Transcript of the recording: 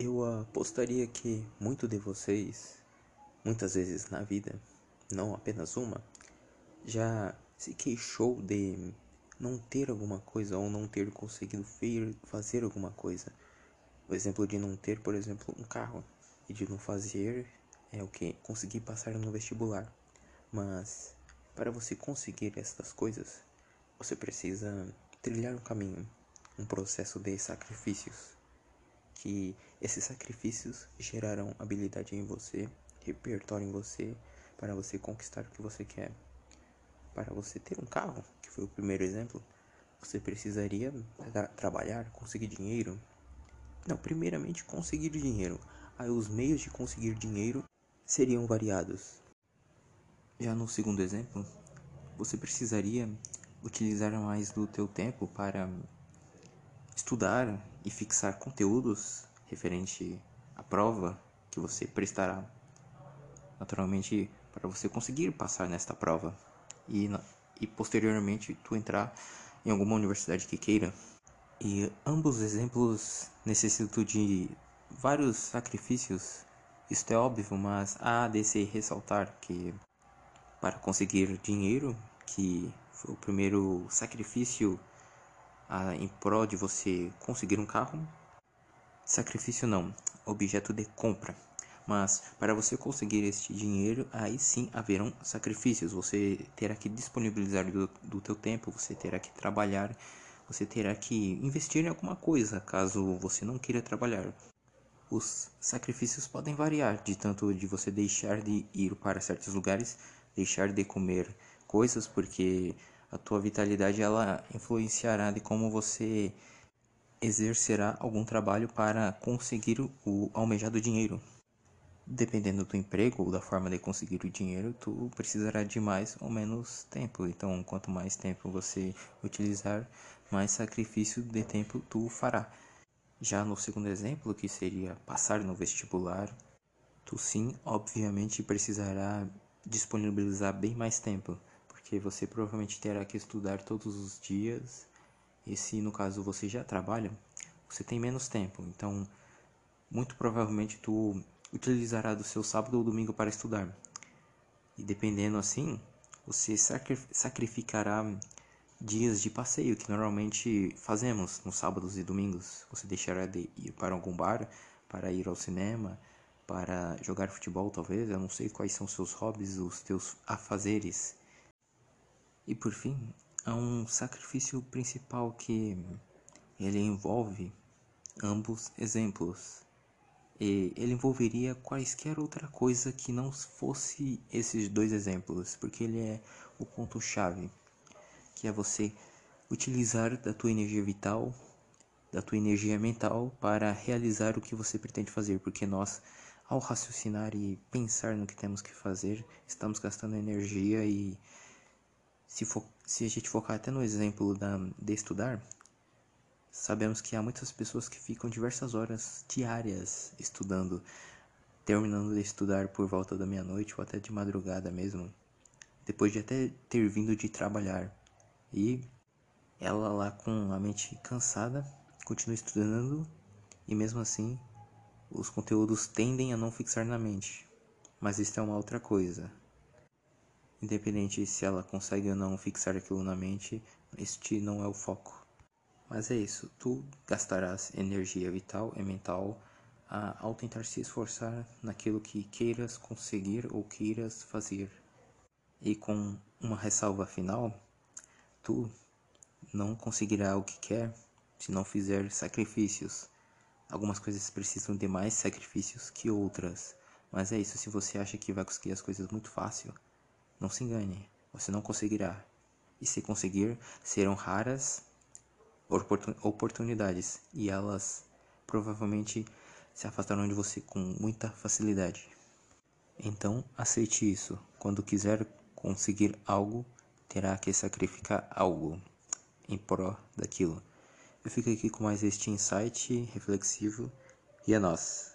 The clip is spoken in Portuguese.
Eu apostaria que muito de vocês, muitas vezes na vida, não apenas uma, já se queixou de não ter alguma coisa ou não ter conseguido fazer alguma coisa. O exemplo de não ter, por exemplo, um carro e de não fazer é o que conseguir passar no vestibular. Mas para você conseguir estas coisas, você precisa trilhar um caminho, um processo de sacrifícios que esses sacrifícios gerarão habilidade em você, repertório em você, para você conquistar o que você quer. Para você ter um carro, que foi o primeiro exemplo, você precisaria tra trabalhar, conseguir dinheiro. Não, primeiramente conseguir dinheiro. Aí os meios de conseguir dinheiro seriam variados. Já no segundo exemplo, você precisaria utilizar mais do teu tempo para estudar e fixar conteúdos referente à prova que você prestará. Naturalmente, para você conseguir passar nesta prova e, e posteriormente tu entrar em alguma universidade que queira. E ambos exemplos necessitam de vários sacrifícios. Isto é óbvio, mas há de se ressaltar que para conseguir dinheiro, que foi o primeiro sacrifício em prol de você conseguir um carro. Sacrifício não, objeto de compra. Mas para você conseguir este dinheiro, aí sim haverão sacrifícios. Você terá que disponibilizar do, do teu tempo, você terá que trabalhar, você terá que investir em alguma coisa, caso você não queira trabalhar. Os sacrifícios podem variar, de tanto de você deixar de ir para certos lugares, deixar de comer coisas, porque a tua vitalidade ela influenciará de como você exercerá algum trabalho para conseguir o almejado dinheiro. Dependendo do emprego ou da forma de conseguir o dinheiro, tu precisará de mais ou menos tempo. Então, quanto mais tempo você utilizar, mais sacrifício de tempo tu fará. Já no segundo exemplo, que seria passar no vestibular, tu sim, obviamente precisará disponibilizar bem mais tempo porque você provavelmente terá que estudar todos os dias. E se no caso você já trabalha, você tem menos tempo. Então, muito provavelmente tu utilizará do seu sábado ou domingo para estudar. E dependendo assim, você sacrificará dias de passeio que normalmente fazemos nos sábados e domingos. Você deixará de ir para algum bar, para ir ao cinema, para jogar futebol talvez. Eu não sei quais são seus hobbies, os teus afazeres. E por fim, há um sacrifício principal que ele envolve ambos exemplos. E ele envolveria quaisquer outra coisa que não fosse esses dois exemplos, porque ele é o ponto chave, que é você utilizar da tua energia vital, da tua energia mental para realizar o que você pretende fazer, porque nós ao raciocinar e pensar no que temos que fazer, estamos gastando energia e se, for, se a gente focar até no exemplo da, de estudar, sabemos que há muitas pessoas que ficam diversas horas diárias estudando, terminando de estudar por volta da meia-noite ou até de madrugada mesmo, depois de até ter vindo de trabalhar. E ela lá com a mente cansada continua estudando e mesmo assim os conteúdos tendem a não fixar na mente. Mas isso é uma outra coisa. Independente se ela consegue ou não fixar aquilo na mente, este não é o foco. Mas é isso, tu gastarás energia vital e mental ao tentar se esforçar naquilo que queiras conseguir ou queiras fazer. E com uma ressalva final, tu não conseguirá o que quer se não fizer sacrifícios. Algumas coisas precisam de mais sacrifícios que outras. Mas é isso, se você acha que vai conseguir as coisas muito fácil, não se engane, você não conseguirá. E se conseguir, serão raras oportunidades e elas provavelmente se afastarão de você com muita facilidade. Então, aceite isso. Quando quiser conseguir algo, terá que sacrificar algo em pró daquilo. Eu fico aqui com mais este insight reflexivo e é nós.